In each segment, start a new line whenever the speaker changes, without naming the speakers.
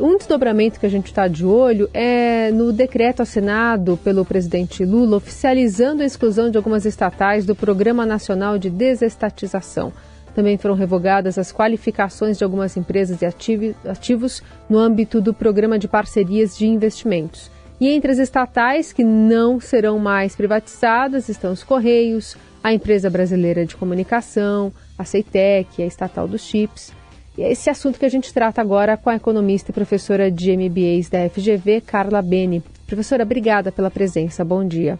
Um desdobramento que a gente está de olho é no decreto assinado pelo presidente Lula oficializando a exclusão de algumas estatais do Programa Nacional de Desestatização. Também foram revogadas as qualificações de algumas empresas e ativos no âmbito do Programa de Parcerias de Investimentos. E entre as estatais que não serão mais privatizadas estão os Correios, a Empresa Brasileira de Comunicação, a Ceitec, a estatal dos chips. E é esse assunto que a gente trata agora com a economista e professora de MBAs da FGV, Carla Beni. Professora, obrigada pela presença. Bom dia.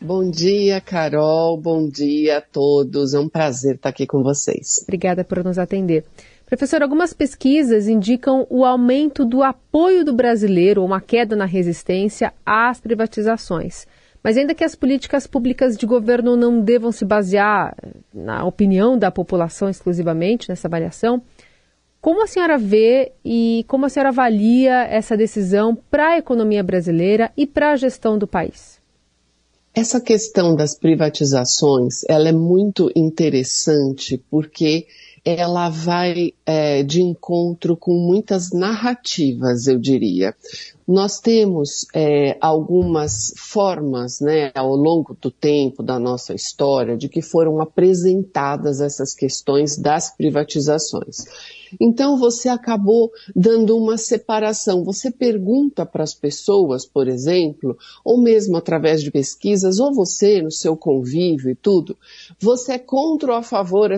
Bom dia, Carol. Bom dia a todos. É um prazer estar aqui com vocês.
Obrigada por nos atender. Professor, algumas pesquisas indicam o aumento do apoio do brasileiro uma queda na resistência às privatizações. Mas ainda que as políticas públicas de governo não devam se basear na opinião da população exclusivamente nessa avaliação, como a senhora vê e como a senhora avalia essa decisão para a economia brasileira e para a gestão do país?
Essa questão das privatizações, ela é muito interessante porque ela vai é, de encontro com muitas narrativas, eu diria. Nós temos é, algumas formas, né, ao longo do tempo da nossa história, de que foram apresentadas essas questões das privatizações. Então você acabou dando uma separação. Você pergunta para as pessoas, por exemplo, ou mesmo através de pesquisas, ou você no seu convívio e tudo, você é contra ou a favor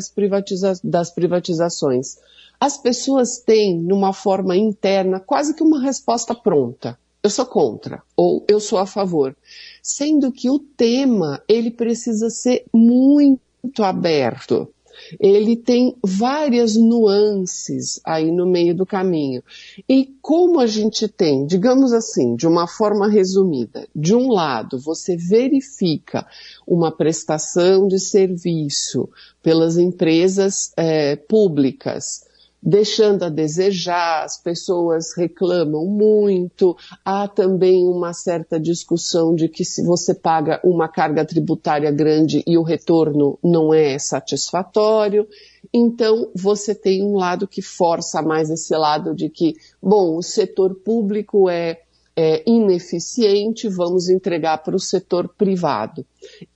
das privatizações. As pessoas têm, numa forma interna, quase que uma resposta pronta. Eu sou contra ou eu sou a favor. Sendo que o tema, ele precisa ser muito aberto ele tem várias nuances aí no meio do caminho. E como a gente tem, digamos assim, de uma forma resumida, de um lado, você verifica uma prestação de serviço pelas empresas é, públicas, deixando a desejar, as pessoas reclamam muito, há também uma certa discussão de que se você paga uma carga tributária grande e o retorno não é satisfatório, então você tem um lado que força mais esse lado de que, bom, o setor público é é, ineficiente, vamos entregar para o setor privado.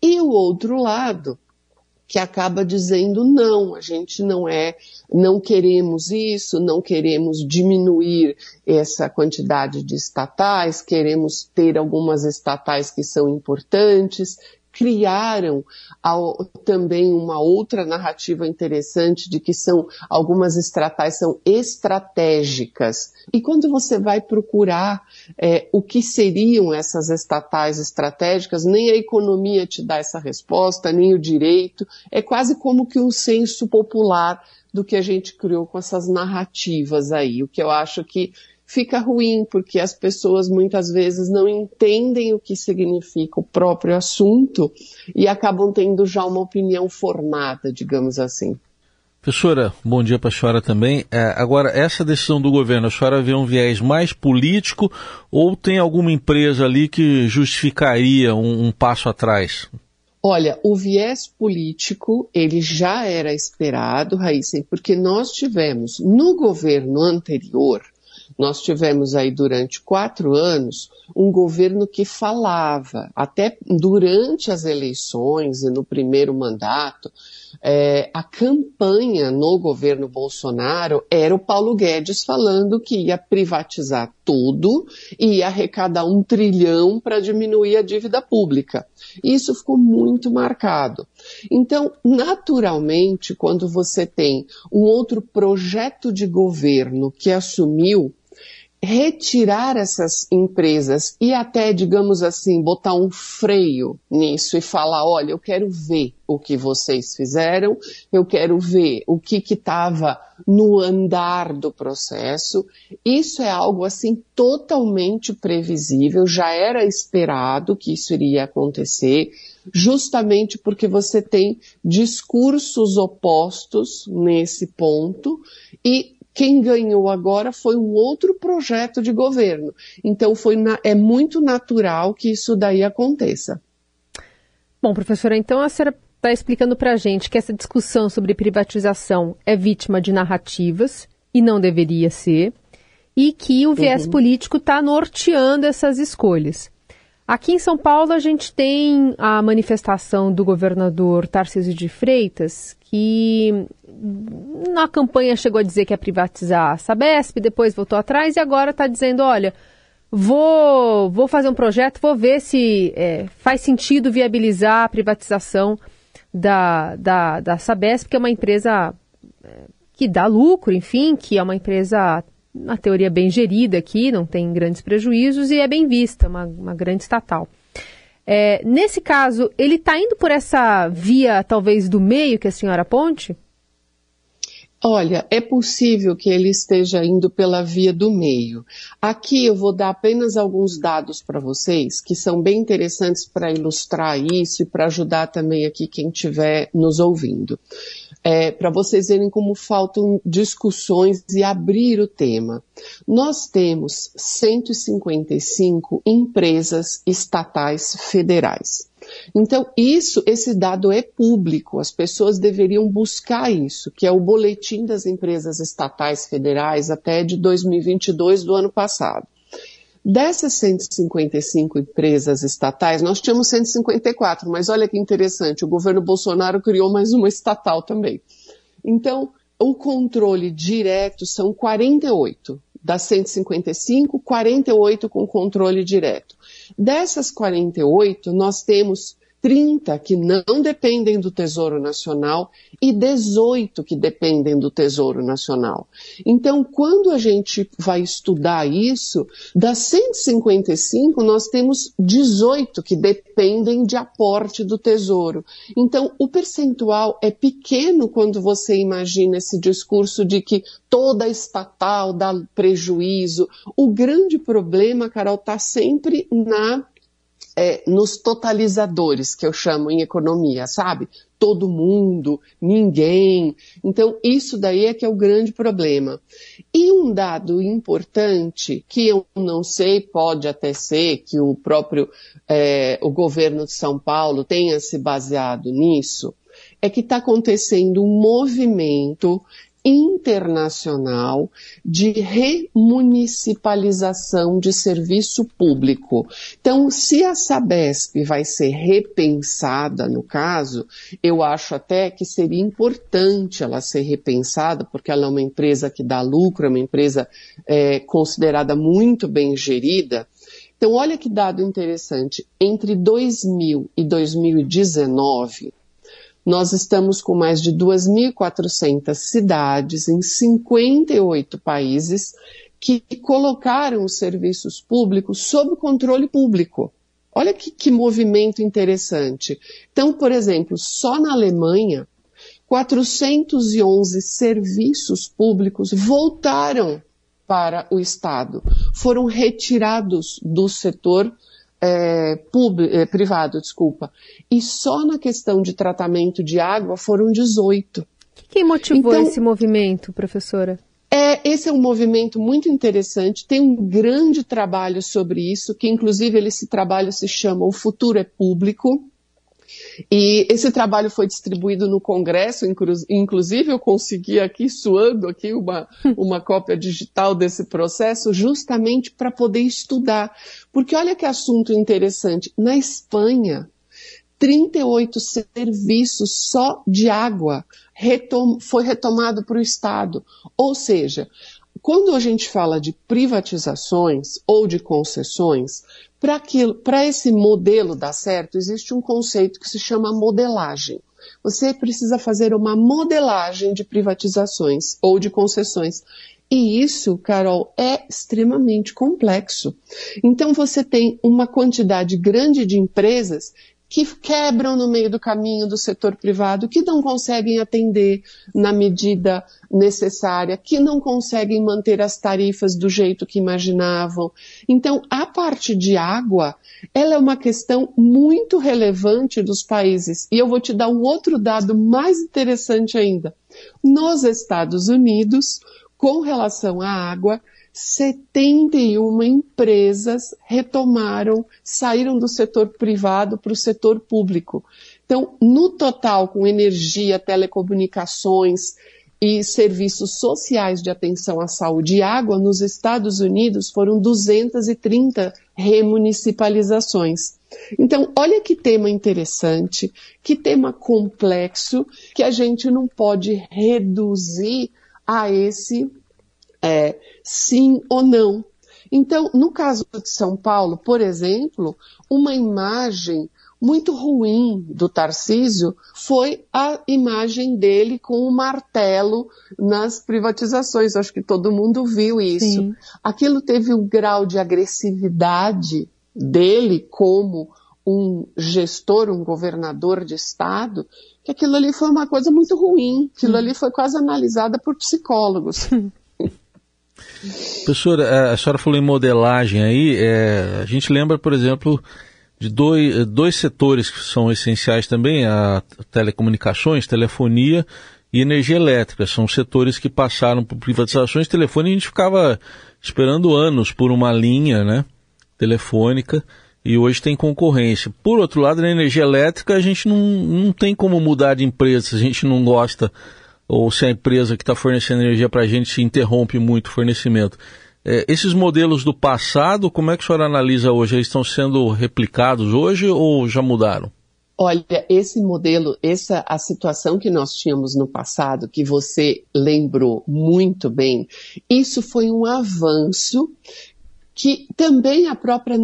E o outro lado que acaba dizendo não, a gente não é, não queremos isso, não queremos diminuir essa quantidade de estatais, queremos ter algumas estatais que são importantes, criaram ao, também uma outra narrativa interessante de que são algumas estatais são estratégicas. E quando você vai procurar é, o que seriam essas estatais estratégicas, nem a economia te dá essa resposta, nem o direito. É quase como que um senso popular do que a gente criou com essas narrativas aí, o que eu acho que fica ruim, porque as pessoas muitas vezes não entendem o que significa o próprio assunto e acabam tendo já uma opinião formada, digamos assim.
Professora, bom dia para a senhora também. É, agora, essa decisão do governo, a senhora vê um viés mais político ou tem alguma empresa ali que justificaria um, um passo atrás?
Olha, o viés político, ele já era esperado, Raíssa, porque nós tivemos no governo anterior nós tivemos aí durante quatro anos um governo que falava, até durante as eleições e no primeiro mandato, é, a campanha no governo Bolsonaro era o Paulo Guedes falando que ia privatizar tudo e ia arrecadar um trilhão para diminuir a dívida pública. Isso ficou muito marcado. Então, naturalmente, quando você tem um outro projeto de governo que assumiu retirar essas empresas e até, digamos assim, botar um freio nisso e falar, olha, eu quero ver o que vocês fizeram, eu quero ver o que estava no andar do processo. Isso é algo assim totalmente previsível, já era esperado que isso iria acontecer, justamente porque você tem discursos opostos nesse ponto e quem ganhou agora foi um outro projeto de governo. Então foi na, é muito natural que isso daí aconteça.
Bom, professora, então a senhora está explicando para a gente que essa discussão sobre privatização é vítima de narrativas e não deveria ser. e que o viés uhum. político está norteando essas escolhas. Aqui em São Paulo, a gente tem a manifestação do governador Tarcísio de Freitas, que na campanha chegou a dizer que ia privatizar a Sabesp, depois voltou atrás e agora está dizendo: olha, vou, vou fazer um projeto, vou ver se é, faz sentido viabilizar a privatização da, da, da Sabesp, que é uma empresa é, que dá lucro, enfim, que é uma empresa na teoria, bem gerida aqui, não tem grandes prejuízos e é bem vista, uma, uma grande estatal. É, nesse caso, ele está indo por essa via, talvez, do meio que a senhora aponte?
Olha, é possível que ele esteja indo pela via do meio. Aqui eu vou dar apenas alguns dados para vocês que são bem interessantes para ilustrar isso e para ajudar também aqui quem estiver nos ouvindo é, para vocês verem como faltam discussões e abrir o tema. Nós temos 155 empresas estatais federais. Então, isso, esse dado é público, as pessoas deveriam buscar isso, que é o boletim das empresas estatais federais até de 2022 do ano passado. Dessas 155 empresas estatais, nós tínhamos 154, mas olha que interessante, o governo Bolsonaro criou mais uma estatal também. Então, o controle direto são 48. Das 155, 48 com controle direto. Dessas 48, nós temos 30 que não dependem do Tesouro Nacional e 18 que dependem do Tesouro Nacional. Então, quando a gente vai estudar isso, das 155 nós temos 18 que dependem de aporte do Tesouro. Então, o percentual é pequeno quando você imagina esse discurso de que toda estatal dá prejuízo. O grande problema, Carol, está sempre na é, nos totalizadores, que eu chamo em economia, sabe? Todo mundo, ninguém. Então, isso daí é que é o grande problema. E um dado importante, que eu não sei, pode até ser que o próprio é, o governo de São Paulo tenha se baseado nisso, é que está acontecendo um movimento internacional de remunicipalização de serviço público. Então, se a Sabesp vai ser repensada no caso, eu acho até que seria importante ela ser repensada, porque ela é uma empresa que dá lucro, é uma empresa é, considerada muito bem gerida. Então, olha que dado interessante. Entre 2000 e 2019, nós estamos com mais de 2.400 cidades em 58 países que colocaram os serviços públicos sob controle público. Olha que, que movimento interessante. Então, por exemplo, só na Alemanha, 411 serviços públicos voltaram para o Estado, foram retirados do setor é, é, privado, desculpa. E só na questão de tratamento de água foram 18.
Quem motivou então, esse movimento, professora?
É, esse é um movimento muito interessante, tem um grande trabalho sobre isso, que inclusive esse trabalho se chama O Futuro é Público, e esse trabalho foi distribuído no Congresso, inclusive eu consegui aqui, suando aqui, uma, uma cópia digital desse processo, justamente para poder estudar. Porque olha que assunto interessante. Na Espanha, 38 serviços só de água retom foi retomado para o Estado. Ou seja, quando a gente fala de privatizações ou de concessões, para esse modelo dar certo, existe um conceito que se chama modelagem. Você precisa fazer uma modelagem de privatizações ou de concessões. E isso, Carol, é extremamente complexo. Então você tem uma quantidade grande de empresas que quebram no meio do caminho do setor privado, que não conseguem atender na medida necessária, que não conseguem manter as tarifas do jeito que imaginavam. Então, a parte de água, ela é uma questão muito relevante dos países. E eu vou te dar um outro dado mais interessante ainda. Nos Estados Unidos, com relação à água, 71 empresas retomaram, saíram do setor privado para o setor público. Então, no total, com energia, telecomunicações e serviços sociais de atenção à saúde e água nos Estados Unidos foram 230 remunicipalizações. Então, olha que tema interessante, que tema complexo, que a gente não pode reduzir a esse é, sim ou não. Então, no caso de São Paulo, por exemplo, uma imagem muito ruim do Tarcísio foi a imagem dele com o martelo nas privatizações. Acho que todo mundo viu isso. Sim. Aquilo teve um grau de agressividade dele como um gestor, um governador de estado, que aquilo ali foi uma coisa muito ruim. Aquilo ali foi quase analisada por psicólogos.
Professora, a senhora falou em modelagem aí, é, a gente lembra, por exemplo, de dois, dois setores que são essenciais também, a telecomunicações, telefonia e energia elétrica. São setores que passaram por privatizações. Telefone a gente ficava esperando anos por uma linha né, telefônica e hoje tem concorrência. Por outro lado, na energia elétrica a gente não, não tem como mudar de empresa a gente não gosta ou se a empresa que está fornecendo energia para a gente se interrompe muito o fornecimento. É, esses modelos do passado, como é que o senhor analisa hoje? Eles estão sendo replicados hoje ou já mudaram?
Olha, esse modelo, essa a situação que nós tínhamos no passado, que você lembrou muito bem, isso foi um avanço que também a própria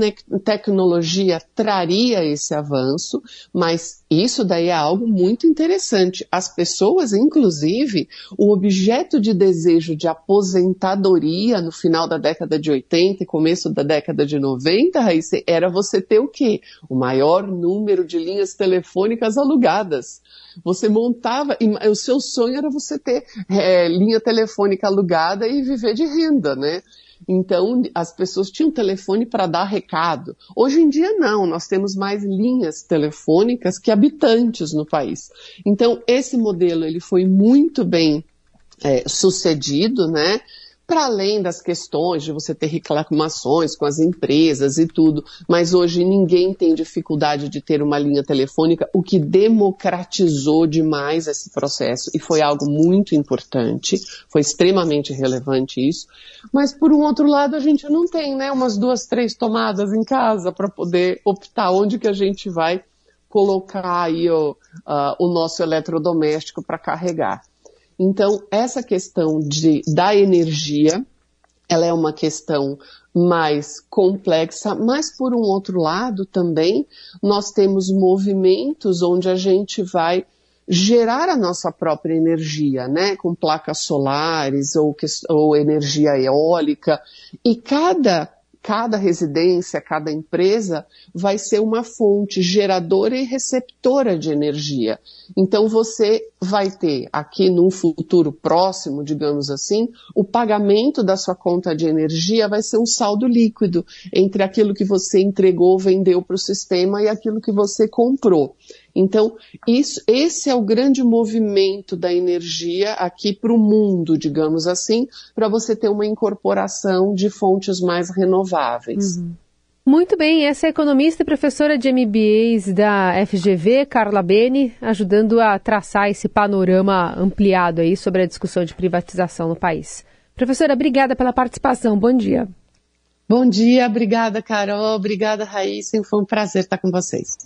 tecnologia traria esse avanço, mas isso daí é algo muito interessante. As pessoas, inclusive, o objeto de desejo de aposentadoria no final da década de 80 e começo da década de 90, Raíssa, era você ter o quê? O maior número de linhas telefônicas alugadas. Você montava, o seu sonho era você ter é, linha telefônica alugada e viver de renda, né? Então, as pessoas tinham telefone para dar recado. Hoje em dia, não. Nós temos mais linhas telefônicas que habitantes no país. Então, esse modelo ele foi muito bem é, sucedido, né? Para além das questões de você ter reclamações com as empresas e tudo, mas hoje ninguém tem dificuldade de ter uma linha telefônica, o que democratizou demais esse processo e foi algo muito importante, foi extremamente relevante isso. Mas por um outro lado, a gente não tem, né, umas duas, três tomadas em casa para poder optar onde que a gente vai colocar aí o, uh, o nosso eletrodoméstico para carregar. Então, essa questão de, da energia, ela é uma questão mais complexa, mas por um outro lado também nós temos movimentos onde a gente vai gerar a nossa própria energia, né, com placas solares ou, ou energia eólica, e cada cada residência, cada empresa vai ser uma fonte geradora e receptora de energia. Então você vai ter aqui num futuro próximo, digamos assim, o pagamento da sua conta de energia vai ser um saldo líquido entre aquilo que você entregou, vendeu para o sistema e aquilo que você comprou. Então, isso, esse é o grande movimento da energia aqui para o mundo, digamos assim, para você ter uma incorporação de fontes mais renováveis. Uhum.
Muito bem, essa é a economista e professora de MBAs da FGV, Carla Beni, ajudando a traçar esse panorama ampliado aí sobre a discussão de privatização no país. Professora, obrigada pela participação. Bom dia.
Bom dia, obrigada, Carol, obrigada, Raíssa. Foi um prazer estar com vocês.